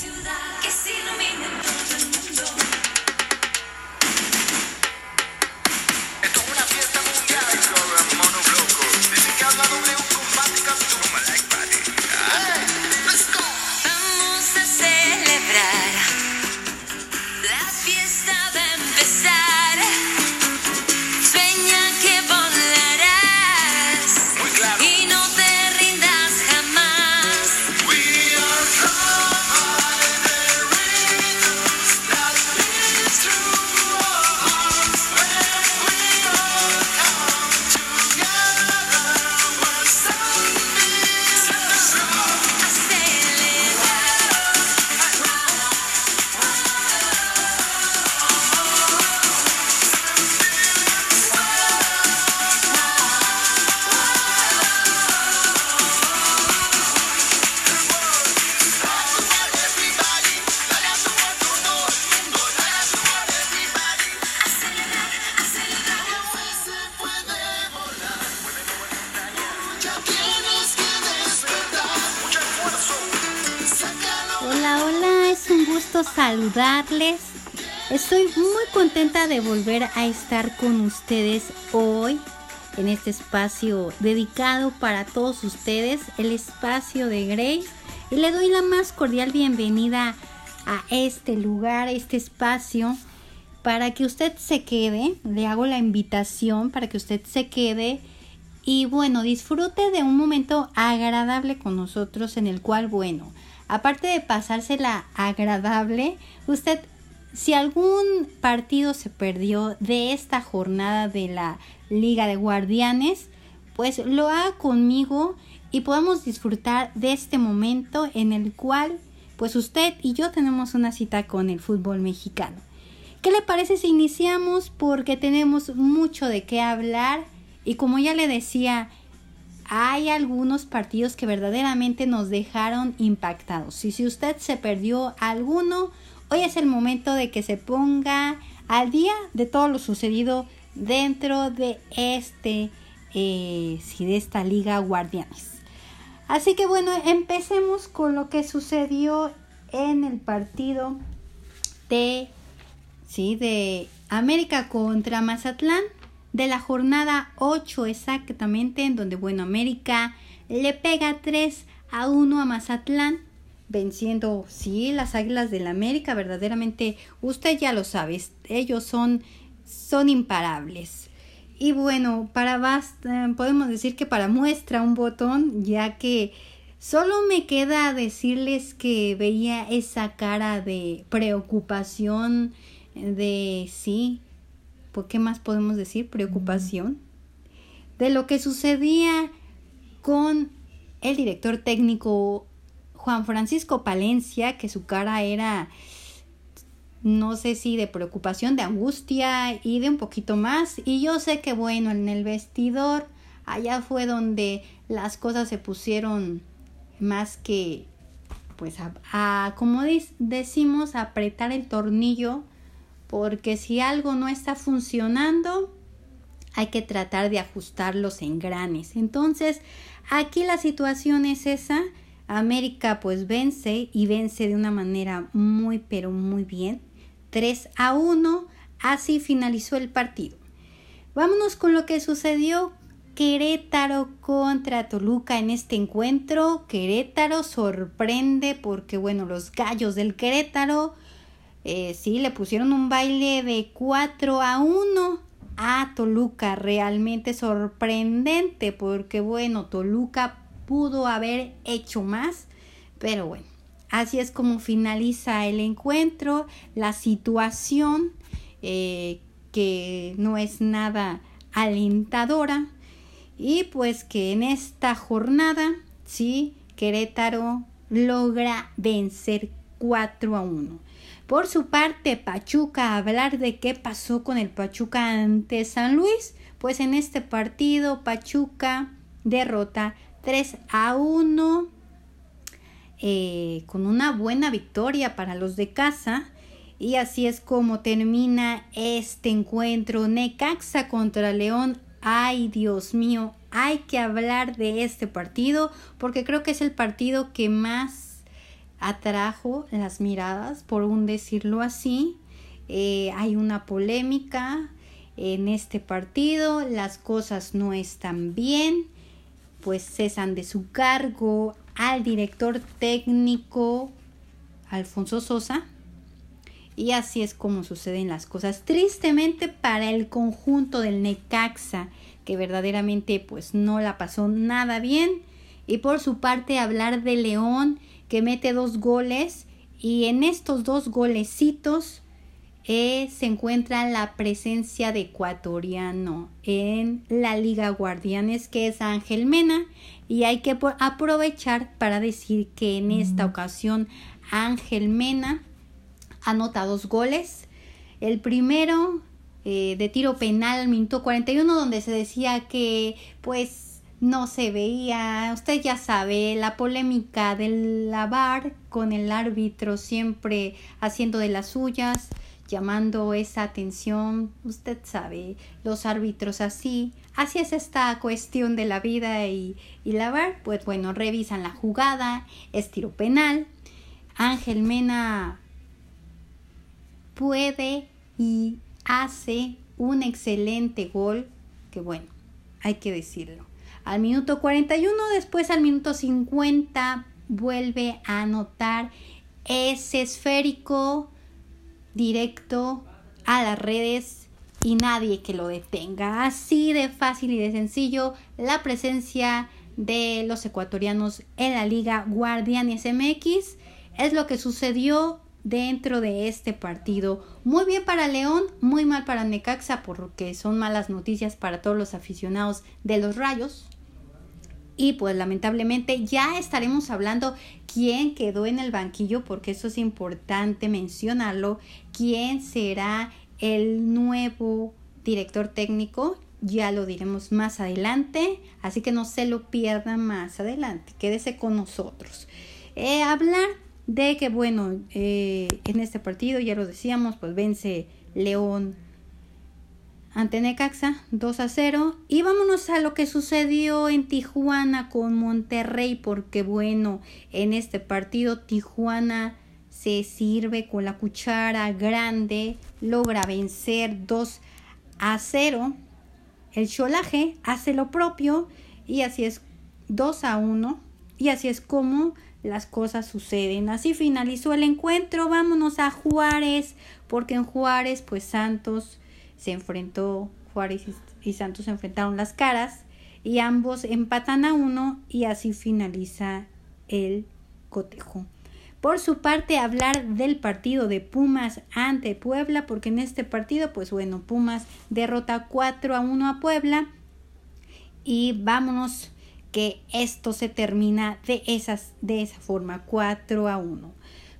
ciudad que se ilumina saludarles. Estoy muy contenta de volver a estar con ustedes hoy en este espacio dedicado para todos ustedes, el espacio de Grace. Y le doy la más cordial bienvenida a este lugar, a este espacio, para que usted se quede. Le hago la invitación para que usted se quede y bueno, disfrute de un momento agradable con nosotros en el cual, bueno, aparte de pasársela agradable, usted, si algún partido se perdió de esta jornada de la Liga de Guardianes, pues lo haga conmigo y podamos disfrutar de este momento en el cual, pues usted y yo tenemos una cita con el fútbol mexicano. ¿Qué le parece si iniciamos? Porque tenemos mucho de qué hablar y como ya le decía, hay algunos partidos que verdaderamente nos dejaron impactados. Y si usted se perdió alguno, hoy es el momento de que se ponga al día de todo lo sucedido dentro de este, eh, sí, de esta liga Guardianes. Así que bueno, empecemos con lo que sucedió en el partido de, sí, de América contra Mazatlán de la jornada 8 exactamente, en donde, bueno, América le pega 3 a 1 a Mazatlán, venciendo, sí, las Águilas del América, verdaderamente, usted ya lo sabe, ellos son, son imparables. Y bueno, para basta, podemos decir que para muestra un botón, ya que solo me queda decirles que veía esa cara de preocupación, de sí, ¿por qué más podemos decir? Preocupación de lo que sucedía con el director técnico Juan Francisco Palencia, que su cara era, no sé si de preocupación, de angustia y de un poquito más. Y yo sé que bueno, en el vestidor, allá fue donde las cosas se pusieron más que, pues, a, a como decimos, apretar el tornillo porque si algo no está funcionando, hay que tratar de ajustar los engranes. Entonces, aquí la situación es esa. América pues vence y vence de una manera muy pero muy bien. 3 a 1, así finalizó el partido. Vámonos con lo que sucedió Querétaro contra Toluca en este encuentro. Querétaro sorprende porque bueno, los gallos del Querétaro eh, sí, le pusieron un baile de 4 a 1 a Toluca. Realmente sorprendente porque, bueno, Toluca pudo haber hecho más, pero bueno, así es como finaliza el encuentro. La situación eh, que no es nada alentadora y pues que en esta jornada, sí, Querétaro logra vencer 4 a 1. Por su parte, Pachuca, hablar de qué pasó con el Pachuca ante San Luis, pues en este partido Pachuca derrota 3 a 1 eh, con una buena victoria para los de casa. Y así es como termina este encuentro. Necaxa contra León. Ay, Dios mío, hay que hablar de este partido porque creo que es el partido que más atrajo las miradas, por un decirlo así. Eh, hay una polémica en este partido, las cosas no están bien, pues cesan de su cargo al director técnico Alfonso Sosa. Y así es como suceden las cosas. Tristemente para el conjunto del Necaxa, que verdaderamente pues no la pasó nada bien. Y por su parte hablar de León, que mete dos goles. Y en estos dos golecitos eh, se encuentra la presencia de ecuatoriano en la Liga Guardianes, que es Ángel Mena. Y hay que aprovechar para decir que en esta ocasión Ángel Mena anota dos goles. El primero eh, de tiro penal al minuto 41 donde se decía que pues no se veía, usted ya sabe, la polémica del lavar con el árbitro siempre haciendo de las suyas, llamando esa atención, usted sabe, los árbitros así, así es esta cuestión de la vida y, y lavar, pues bueno, revisan la jugada, es tiro penal, Ángel Mena puede y hace un excelente gol, que bueno, hay que decirlo. Al minuto 41, después al minuto 50, vuelve a anotar ese esférico directo a las redes y nadie que lo detenga. Así de fácil y de sencillo la presencia de los ecuatorianos en la Liga Guardianes MX es lo que sucedió dentro de este partido. Muy bien para León, muy mal para Necaxa porque son malas noticias para todos los aficionados de los Rayos. Y pues lamentablemente ya estaremos hablando quién quedó en el banquillo porque eso es importante mencionarlo. ¿Quién será el nuevo director técnico? Ya lo diremos más adelante, así que no se lo pierdan más adelante. Quédese con nosotros. Eh, hablar de que, bueno, eh, en este partido, ya lo decíamos, pues vence León ante Necaxa 2 a 0. Y vámonos a lo que sucedió en Tijuana con Monterrey, porque, bueno, en este partido Tijuana se sirve con la cuchara grande, logra vencer 2 a 0. El Cholaje hace lo propio y así es 2 a 1. Y así es como las cosas suceden. Así finalizó el encuentro. Vámonos a Juárez, porque en Juárez, pues Santos se enfrentó, Juárez y Santos se enfrentaron las caras y ambos empatan a uno y así finaliza el cotejo. Por su parte, hablar del partido de Pumas ante Puebla, porque en este partido, pues bueno, Pumas derrota 4 a 1 a Puebla. Y vámonos que esto se termina de, esas, de esa forma, 4 a 1.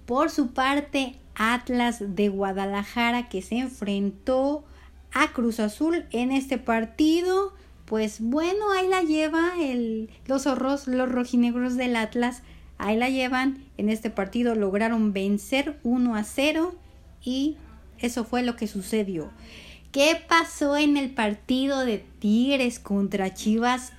Por su parte, Atlas de Guadalajara que se enfrentó a Cruz Azul en este partido, pues bueno, ahí la lleva el, los zorros, los rojinegros del Atlas, ahí la llevan en este partido, lograron vencer 1 a 0 y eso fue lo que sucedió. ¿Qué pasó en el partido de Tigres contra Chivas?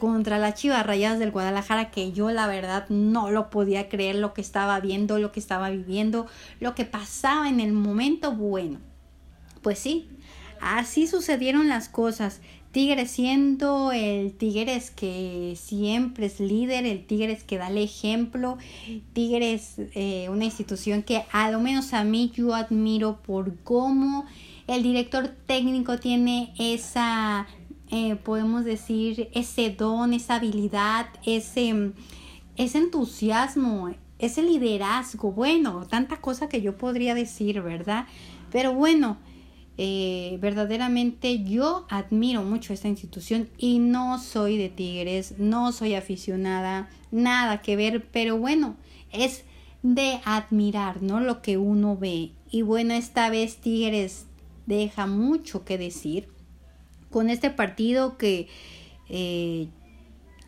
Contra las Chivas Rayadas del Guadalajara que yo la verdad no lo podía creer lo que estaba viendo, lo que estaba viviendo, lo que pasaba en el momento bueno. Pues sí, así sucedieron las cosas. Tigres siendo el Tigres que siempre es líder, el Tigres que da el ejemplo, Tigres eh, una institución que a lo menos a mí yo admiro por cómo el director técnico tiene esa eh, podemos decir, ese don, esa habilidad, ese, ese entusiasmo, ese liderazgo, bueno, tanta cosa que yo podría decir, ¿verdad? Pero bueno, eh, verdaderamente yo admiro mucho esta institución y no soy de Tigres, no soy aficionada, nada que ver, pero bueno, es de admirar, ¿no? Lo que uno ve. Y bueno, esta vez Tigres deja mucho que decir con este partido que eh,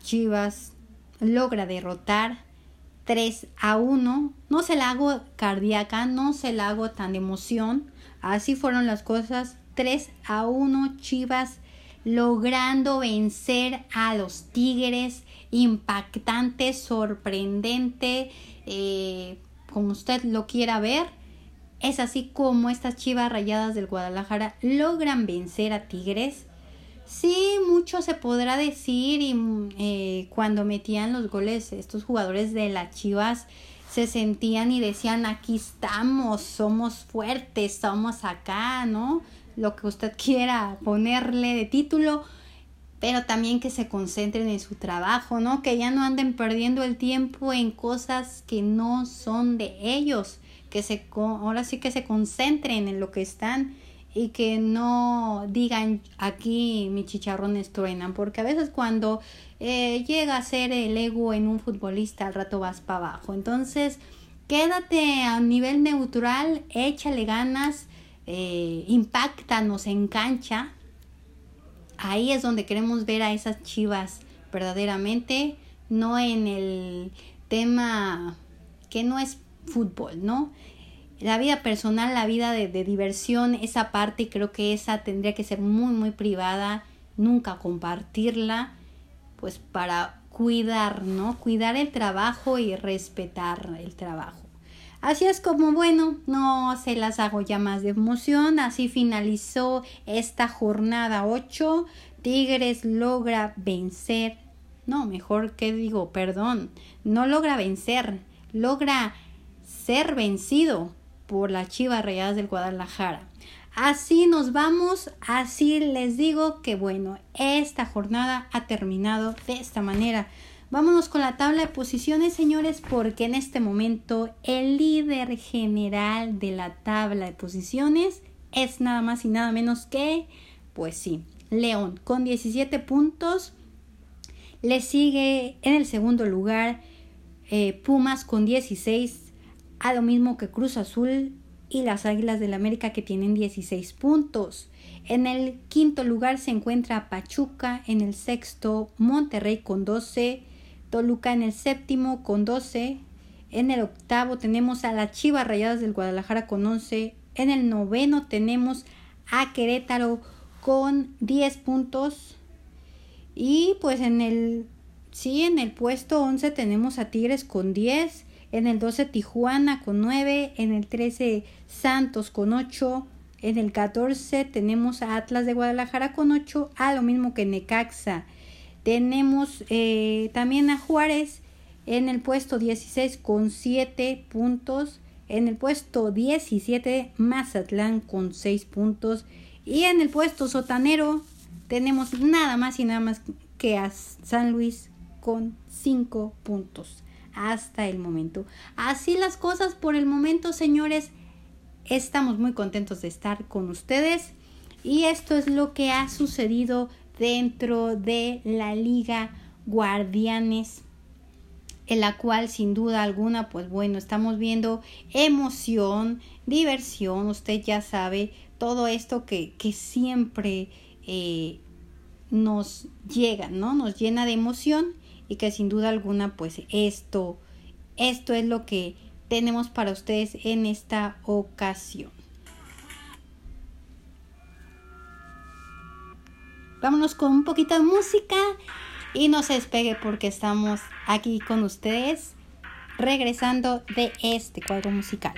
Chivas logra derrotar 3 a 1. No se la hago cardíaca, no se la hago tan de emoción. Así fueron las cosas. 3 a 1 Chivas logrando vencer a los Tigres. Impactante, sorprendente, eh, como usted lo quiera ver. Es así como estas chivas rayadas del Guadalajara logran vencer a Tigres. Sí, mucho se podrá decir y eh, cuando metían los goles estos jugadores de las chivas se sentían y decían aquí estamos, somos fuertes, somos acá, ¿no? Lo que usted quiera ponerle de título, pero también que se concentren en su trabajo, ¿no? Que ya no anden perdiendo el tiempo en cosas que no son de ellos, que se ahora sí que se concentren en lo que están y que no digan aquí mis chicharrones truenan, porque a veces cuando eh, llega a ser el ego en un futbolista al rato vas para abajo. Entonces, quédate a nivel neutral, échale ganas, eh, impactanos en cancha. Ahí es donde queremos ver a esas chivas verdaderamente, no en el tema que no es fútbol, ¿no? La vida personal, la vida de, diversión, esa parte creo que esa tendría que ser muy muy privada, nunca compartirla, pues para cuidar, ¿no? Cuidar el trabajo y respetar el trabajo. Así es como, bueno, no se las hago ya más de emoción. Así finalizó esta jornada 8. Tigres logra vencer. No, mejor que digo, perdón. No logra vencer. Logra ser vencido por las Chivas Rayadas del Guadalajara. Así nos vamos, así les digo que bueno, esta jornada ha terminado de esta manera. Vámonos con la tabla de posiciones, señores, porque en este momento el líder general de la tabla de posiciones es nada más y nada menos que, pues sí, León con 17 puntos. Le sigue en el segundo lugar eh, Pumas con 16 a lo mismo que Cruz Azul y las Águilas del América que tienen 16 puntos. En el quinto lugar se encuentra Pachuca, en el sexto Monterrey con 12, Toluca en el séptimo con 12, en el octavo tenemos a las Chivas Rayadas del Guadalajara con 11, en el noveno tenemos a Querétaro con 10 puntos y pues en el sí en el puesto 11 tenemos a Tigres con 10 en el 12 Tijuana con 9, en el 13 Santos con 8, en el 14 tenemos a Atlas de Guadalajara con 8, a lo mismo que Necaxa. Tenemos eh, también a Juárez en el puesto 16 con 7 puntos. En el puesto 17 Mazatlán con 6 puntos. Y en el puesto sotanero tenemos nada más y nada más que a San Luis con 5 puntos hasta el momento. Así las cosas por el momento, señores. Estamos muy contentos de estar con ustedes y esto es lo que ha sucedido dentro de la Liga Guardianes en la cual sin duda alguna pues bueno estamos viendo emoción diversión usted ya sabe todo esto que, que siempre eh, nos llega no nos llena de emoción y que sin duda alguna pues esto esto es lo que tenemos para ustedes en esta ocasión. Vámonos con un poquito de música y no se despegue porque estamos aquí con ustedes regresando de este cuadro musical.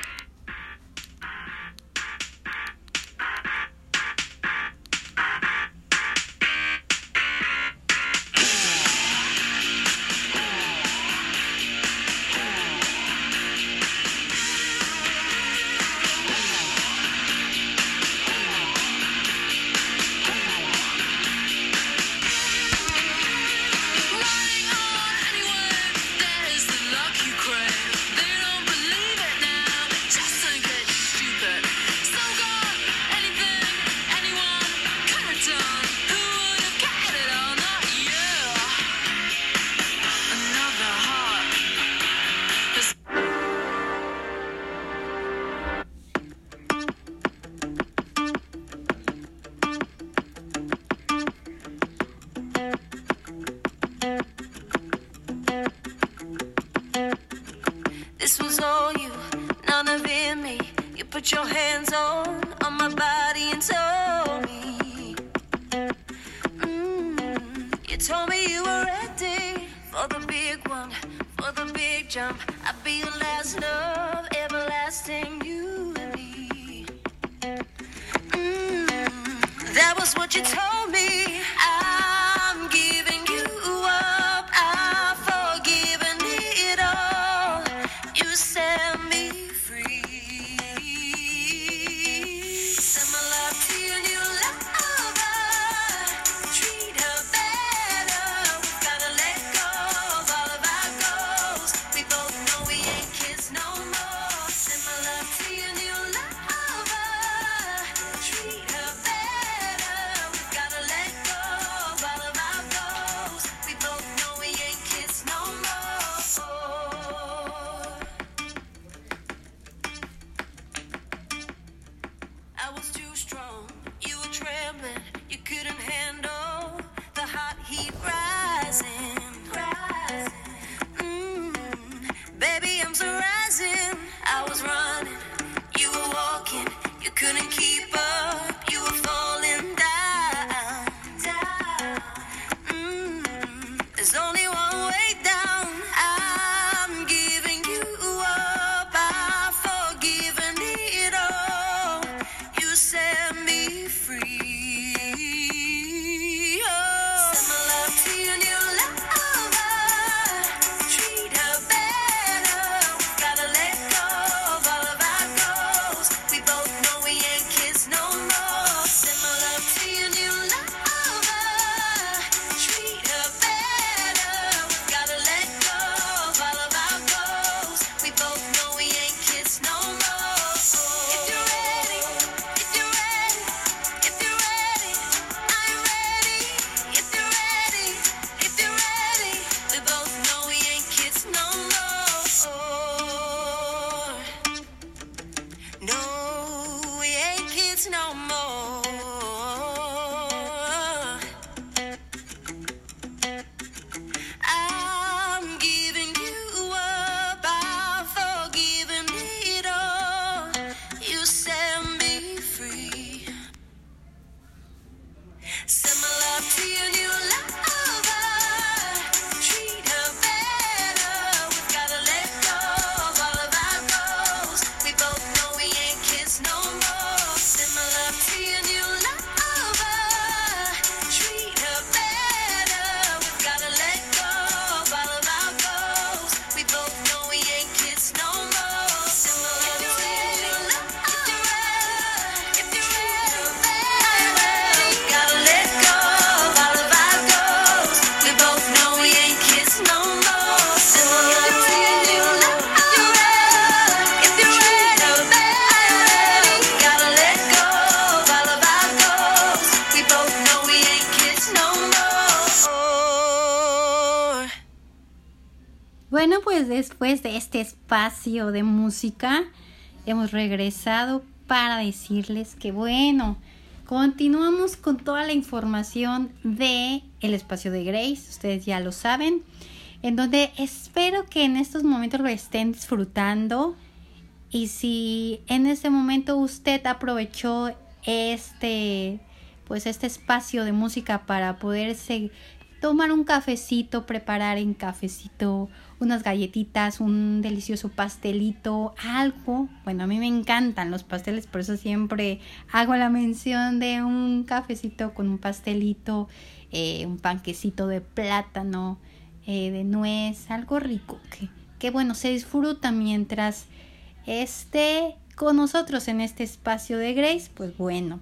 for you, none of it me. You put your hands on on my body and told me. Mm, you told me you were ready for the big one, for the big jump. I'd be your last love, everlasting you and me. Mm, that was what you told me. Después de este espacio de música, hemos regresado para decirles que bueno, continuamos con toda la información de el espacio de Grace, ustedes ya lo saben, en donde espero que en estos momentos lo estén disfrutando. Y si en este momento usted aprovechó este pues este espacio de música para poderse tomar un cafecito, preparar en cafecito unas galletitas, un delicioso pastelito, algo. Bueno, a mí me encantan los pasteles, por eso siempre hago la mención de un cafecito con un pastelito, eh, un panquecito de plátano, eh, de nuez, algo rico, que, que bueno, se disfruta mientras esté con nosotros en este espacio de Grace, pues bueno,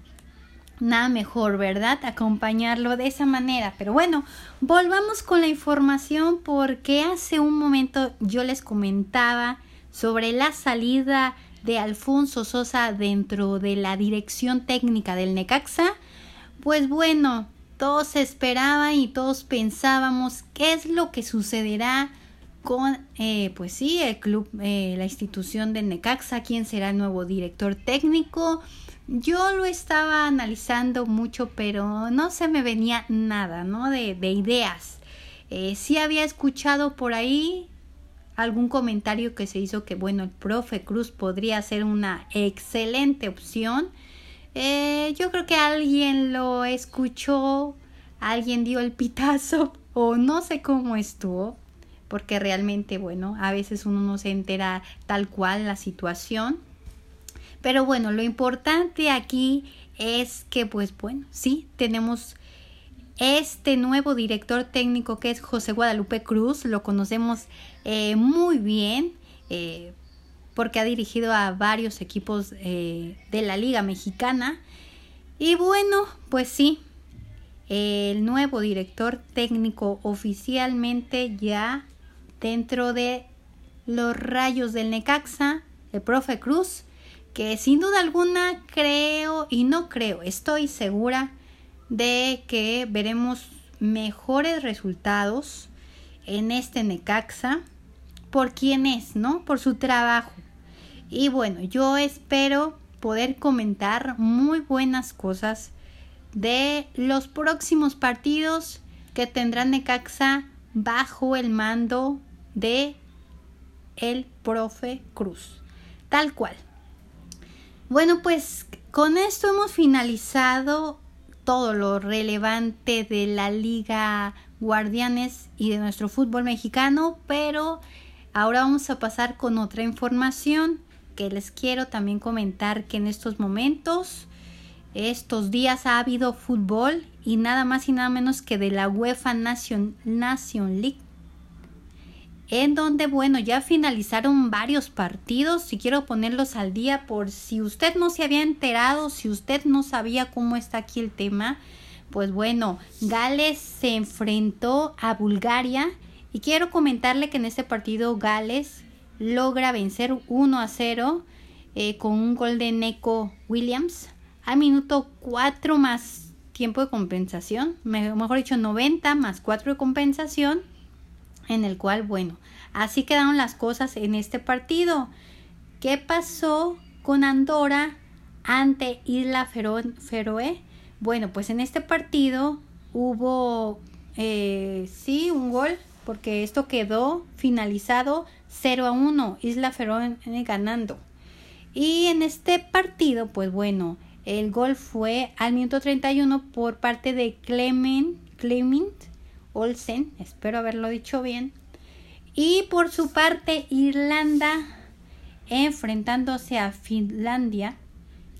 nada mejor, ¿verdad? Acompañarlo de esa manera. Pero bueno, volvamos con la información porque hace un momento yo les comentaba sobre la salida de Alfonso Sosa dentro de la dirección técnica del Necaxa. Pues bueno, todos esperaban y todos pensábamos qué es lo que sucederá con, eh, pues sí, el club, eh, la institución del Necaxa, quién será el nuevo director técnico. Yo lo estaba analizando mucho, pero no se me venía nada, ¿no? De, de ideas. Eh, sí había escuchado por ahí algún comentario que se hizo que, bueno, el profe Cruz podría ser una excelente opción. Eh, yo creo que alguien lo escuchó, alguien dio el pitazo o no sé cómo estuvo, porque realmente, bueno, a veces uno no se entera tal cual la situación. Pero bueno, lo importante aquí es que, pues bueno, sí, tenemos este nuevo director técnico que es José Guadalupe Cruz, lo conocemos eh, muy bien eh, porque ha dirigido a varios equipos eh, de la Liga Mexicana. Y bueno, pues sí, el nuevo director técnico oficialmente ya dentro de los rayos del Necaxa, el profe Cruz, que sin duda alguna creo y no creo, estoy segura de que veremos mejores resultados en este Necaxa por quién es, ¿no? Por su trabajo. Y bueno, yo espero poder comentar muy buenas cosas de los próximos partidos que tendrá Necaxa bajo el mando de el profe Cruz. Tal cual. Bueno, pues con esto hemos finalizado todo lo relevante de la Liga Guardianes y de nuestro fútbol mexicano, pero ahora vamos a pasar con otra información que les quiero también comentar que en estos momentos, estos días ha habido fútbol y nada más y nada menos que de la UEFA Nation, Nation League en donde, bueno, ya finalizaron varios partidos y quiero ponerlos al día por si usted no se había enterado, si usted no sabía cómo está aquí el tema, pues bueno, Gales se enfrentó a Bulgaria y quiero comentarle que en este partido Gales logra vencer 1 a 0 eh, con un gol de Neko Williams al minuto 4 más tiempo de compensación, mejor dicho 90 más 4 de compensación en el cual, bueno, así quedaron las cosas en este partido. ¿Qué pasó con Andorra ante Isla Feroe? Bueno, pues en este partido hubo, eh, sí, un gol, porque esto quedó finalizado 0 a 1, Isla Feroe ganando. Y en este partido, pues bueno, el gol fue al minuto 31 por parte de Clement, Clement Olsen, espero haberlo dicho bien. Y por su parte, Irlanda enfrentándose a Finlandia,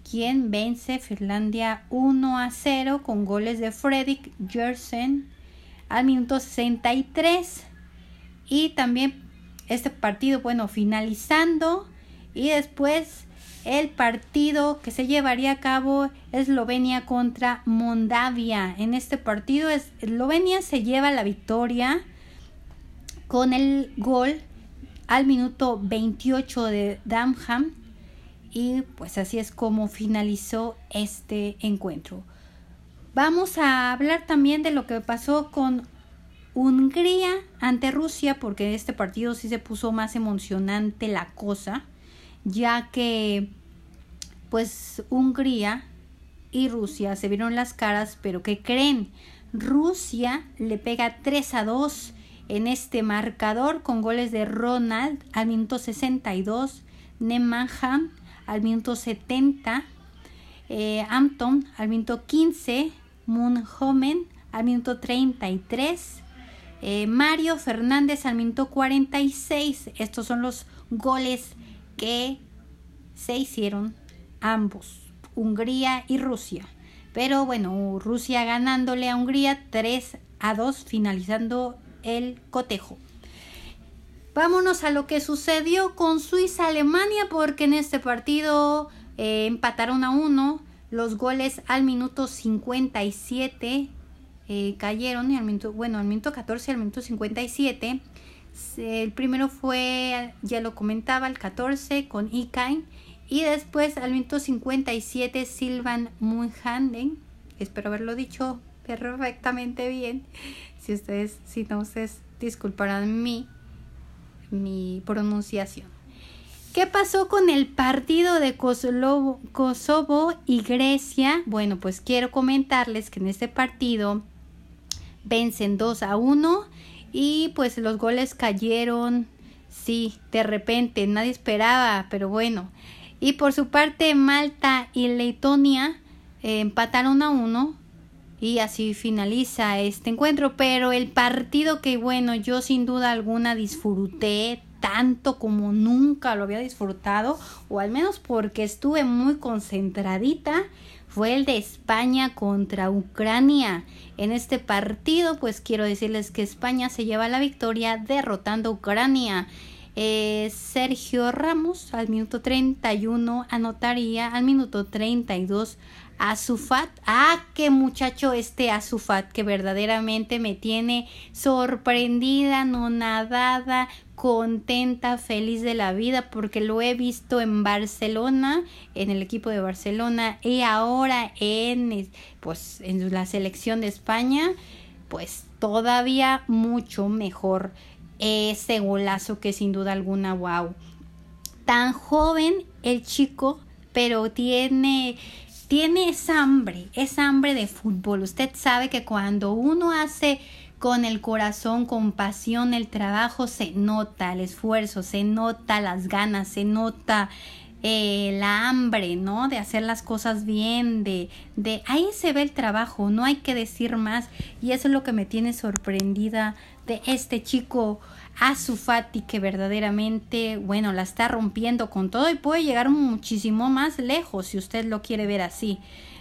quien vence Finlandia 1 a 0 con goles de Fredrik Jersen al minuto 63. Y también este partido, bueno, finalizando. Y después el partido que se llevaría a cabo Eslovenia contra Moldavia. En este partido Eslovenia se lleva la victoria con el gol al minuto 28 de Damham y pues así es como finalizó este encuentro. Vamos a hablar también de lo que pasó con Hungría ante Rusia porque este partido sí se puso más emocionante la cosa ya que pues Hungría y Rusia se vieron las caras, pero ¿qué creen? Rusia le pega 3 a 2 en este marcador con goles de Ronald al minuto 62, Nemanham al minuto 70, eh, al minuto 15, Munhomen al minuto 33, eh, Mario Fernández al minuto 46. Estos son los goles que se hicieron ambos, Hungría y Rusia. Pero bueno, Rusia ganándole a Hungría 3 a 2, finalizando el cotejo. Vámonos a lo que sucedió con Suiza-Alemania, porque en este partido eh, empataron a 1. Los goles al minuto 57 eh, cayeron, y al minuto, bueno, al minuto 14 al minuto 57 el primero fue, ya lo comentaba, el 14 con Ikain. Y después al minuto 57 Silvan Munhanden. Espero haberlo dicho perfectamente bien. Si ustedes, si no, ustedes disculparán mi, mi pronunciación. ¿Qué pasó con el partido de Kosovo, Kosovo y Grecia? Bueno, pues quiero comentarles que en este partido vencen 2 a 1 y pues los goles cayeron, sí, de repente, nadie esperaba, pero bueno. Y por su parte Malta y Letonia eh, empataron a uno y así finaliza este encuentro. Pero el partido que bueno, yo sin duda alguna disfruté tanto como nunca lo había disfrutado, o al menos porque estuve muy concentradita, fue el de España contra Ucrania. En este partido, pues quiero decirles que España se lleva la victoria derrotando a Ucrania. Eh, Sergio Ramos al minuto 31 anotaría al minuto 32 Azufat. Ah, qué muchacho este Azufat que verdaderamente me tiene sorprendida, no nadada, contenta, feliz de la vida porque lo he visto en Barcelona, en el equipo de Barcelona y ahora en pues en la selección de España, pues todavía mucho mejor ese golazo que sin duda alguna wow. Tan joven el chico, pero tiene tiene esa hambre, esa hambre de fútbol. Usted sabe que cuando uno hace con el corazón, con pasión el trabajo, se nota el esfuerzo, se nota las ganas, se nota eh, la hambre, ¿no? De hacer las cosas bien, de, de ahí se ve el trabajo, no hay que decir más y eso es lo que me tiene sorprendida de este chico Azufati que verdaderamente, bueno, la está rompiendo con todo y puede llegar muchísimo más lejos si usted lo quiere ver así.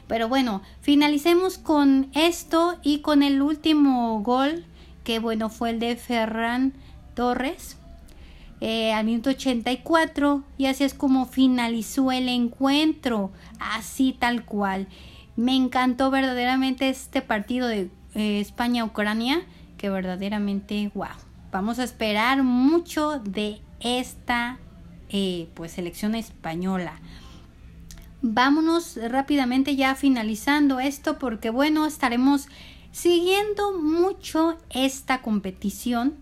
Pero bueno, finalicemos con esto y con el último gol, que bueno, fue el de Ferran Torres. Eh, al minuto 84 y así es como finalizó el encuentro, así tal cual. Me encantó verdaderamente este partido de eh, España-Ucrania, que verdaderamente, wow. Vamos a esperar mucho de esta eh, pues selección española. Vámonos rápidamente ya finalizando esto porque bueno, estaremos siguiendo mucho esta competición,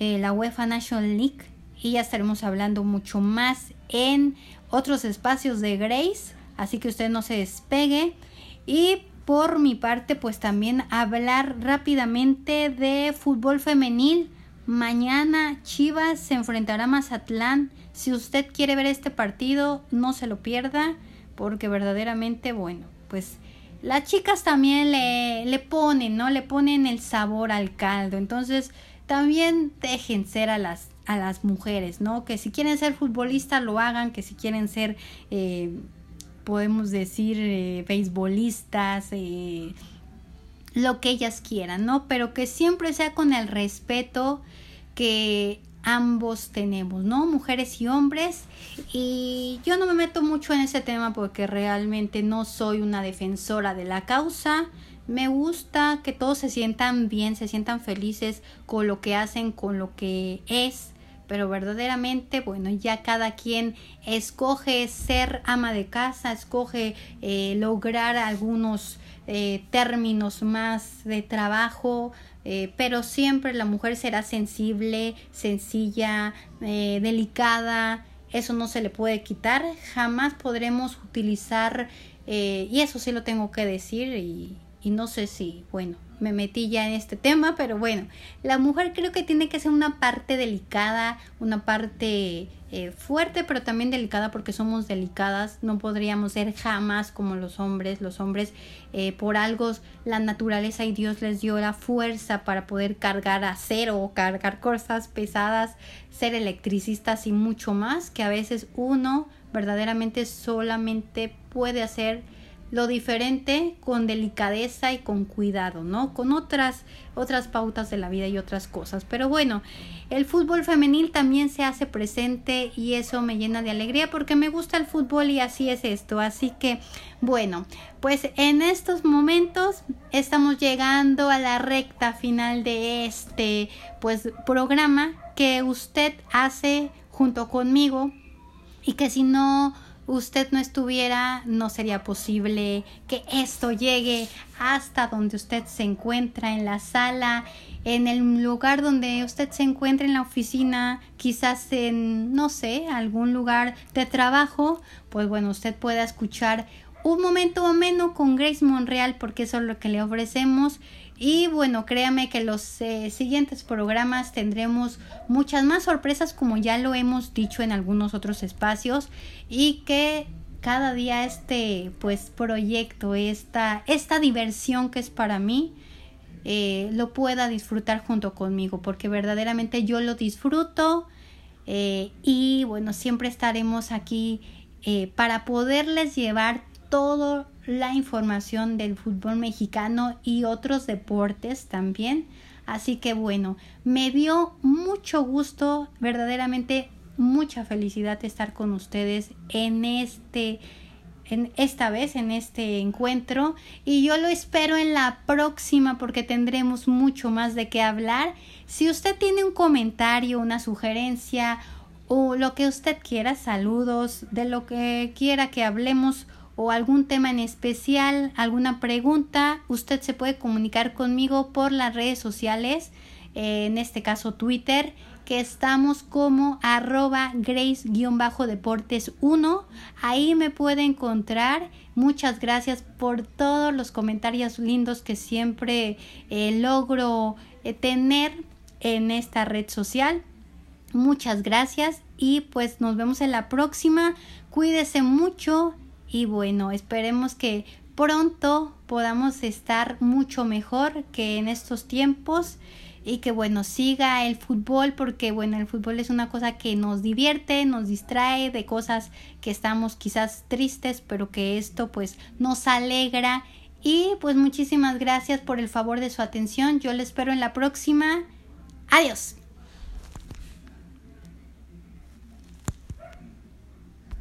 eh, la UEFA National League, y ya estaremos hablando mucho más en otros espacios de Grace, así que usted no se despegue. Y por mi parte, pues también hablar rápidamente de fútbol femenil. Mañana Chivas se enfrentará a Mazatlán. Si usted quiere ver este partido, no se lo pierda, porque verdaderamente, bueno, pues las chicas también le, le ponen, ¿no? Le ponen el sabor al caldo. Entonces, también dejen ser a las, a las mujeres, ¿no? Que si quieren ser futbolistas lo hagan, que si quieren ser, eh, podemos decir, eh, beisbolistas, eh, lo que ellas quieran, ¿no? Pero que siempre sea con el respeto que ambos tenemos, ¿no? Mujeres y hombres. Y yo no me meto mucho en ese tema porque realmente no soy una defensora de la causa. Me gusta que todos se sientan bien, se sientan felices con lo que hacen, con lo que es. Pero verdaderamente, bueno, ya cada quien escoge ser ama de casa, escoge eh, lograr algunos eh, términos más de trabajo, eh, pero siempre la mujer será sensible, sencilla, eh, delicada, eso no se le puede quitar, jamás podremos utilizar, y eso sí lo tengo que decir, y, y no sé si, bueno, me metí ya en este tema, pero bueno, la mujer creo que tiene que ser una parte delicada, una parte eh, fuerte, pero también delicada porque somos delicadas, no podríamos ser jamás como los hombres, los hombres eh, por algo la naturaleza y Dios les dio la fuerza para poder cargar acero cargar cosas pesadas, ser electricistas y mucho más, que a veces uno verdaderamente solamente puede hacer lo diferente con delicadeza y con cuidado, ¿no? Con otras otras pautas de la vida y otras cosas. Pero bueno, el fútbol femenil también se hace presente y eso me llena de alegría porque me gusta el fútbol y así es esto. Así que bueno, pues en estos momentos estamos llegando a la recta final de este pues programa que usted hace junto conmigo y que si no usted no estuviera, no sería posible que esto llegue hasta donde usted se encuentra, en la sala, en el lugar donde usted se encuentra, en la oficina, quizás en, no sé, algún lugar de trabajo, pues bueno, usted pueda escuchar un momento ameno con Grace Monreal porque eso es lo que le ofrecemos. Y bueno, créame que los eh, siguientes programas tendremos muchas más sorpresas como ya lo hemos dicho en algunos otros espacios y que cada día este pues proyecto, esta, esta diversión que es para mí, eh, lo pueda disfrutar junto conmigo, porque verdaderamente yo lo disfruto eh, y bueno, siempre estaremos aquí para poderles llevar toda la información del fútbol mexicano y otros deportes también. Así que bueno, me dio mucho gusto, verdaderamente mucha felicidad estar con ustedes en este en esta vez en este encuentro y yo lo espero en la próxima porque tendremos mucho más de qué hablar. Si usted tiene un comentario, una sugerencia o lo que usted quiera, saludos, de lo que quiera que hablemos o algún tema en especial, alguna pregunta, usted se puede comunicar conmigo por las redes sociales, eh, en este caso Twitter, que estamos como arroba grace-deportes 1. Ahí me puede encontrar. Muchas gracias por todos los comentarios lindos que siempre eh, logro eh, tener en esta red social. Muchas gracias y pues nos vemos en la próxima. Cuídese mucho y bueno, esperemos que pronto podamos estar mucho mejor que en estos tiempos y que bueno, siga el fútbol porque bueno, el fútbol es una cosa que nos divierte, nos distrae de cosas que estamos quizás tristes, pero que esto pues nos alegra y pues muchísimas gracias por el favor de su atención. Yo le espero en la próxima. Adiós.